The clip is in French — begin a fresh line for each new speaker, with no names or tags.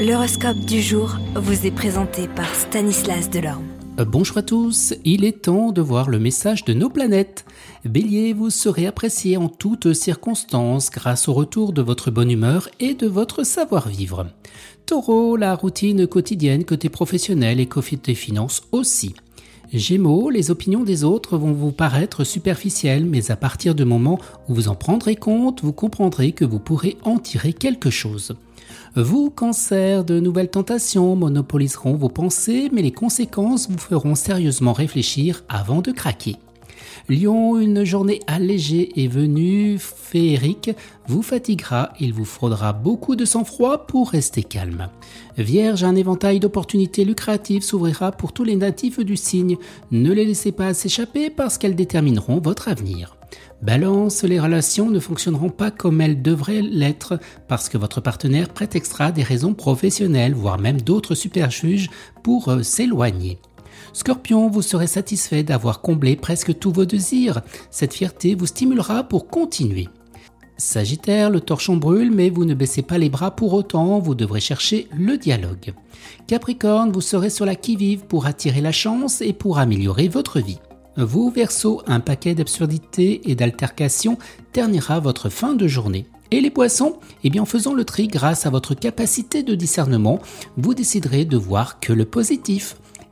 L'horoscope du jour vous est présenté par Stanislas Delorme.
Euh, bonjour à tous, il est temps de voir le message de nos planètes. Bélier, vous serez apprécié en toutes circonstances grâce au retour de votre bonne humeur et de votre savoir-vivre. Taureau, la routine quotidienne côté professionnel et côté finances aussi. Gémeaux, les opinions des autres vont vous paraître superficielles, mais à partir du moment où vous en prendrez compte, vous comprendrez que vous pourrez en tirer quelque chose. Vous, cancer, de nouvelles tentations monopoliseront vos pensées, mais les conséquences vous feront sérieusement réfléchir avant de craquer. Lion, une journée allégée est venue, féerique, vous fatiguera, il vous faudra beaucoup de sang-froid pour rester calme. Vierge, un éventail d'opportunités lucratives s'ouvrira pour tous les natifs du signe. Ne les laissez pas s'échapper parce qu'elles détermineront votre avenir. Balance, les relations ne fonctionneront pas comme elles devraient l'être parce que votre partenaire prétextera des raisons professionnelles, voire même d'autres superjuges pour euh, s'éloigner. Scorpion, vous serez satisfait d'avoir comblé presque tous vos désirs. Cette fierté vous stimulera pour continuer. Sagittaire, le torchon brûle, mais vous ne baissez pas les bras pour autant, vous devrez chercher le dialogue. Capricorne, vous serez sur la qui-vive pour attirer la chance et pour améliorer votre vie. Vous, Verseau, un paquet d'absurdités et d'altercations ternira votre fin de journée. Et les poissons? Eh bien, en faisant le tri grâce à votre capacité de discernement, vous déciderez de voir que le positif.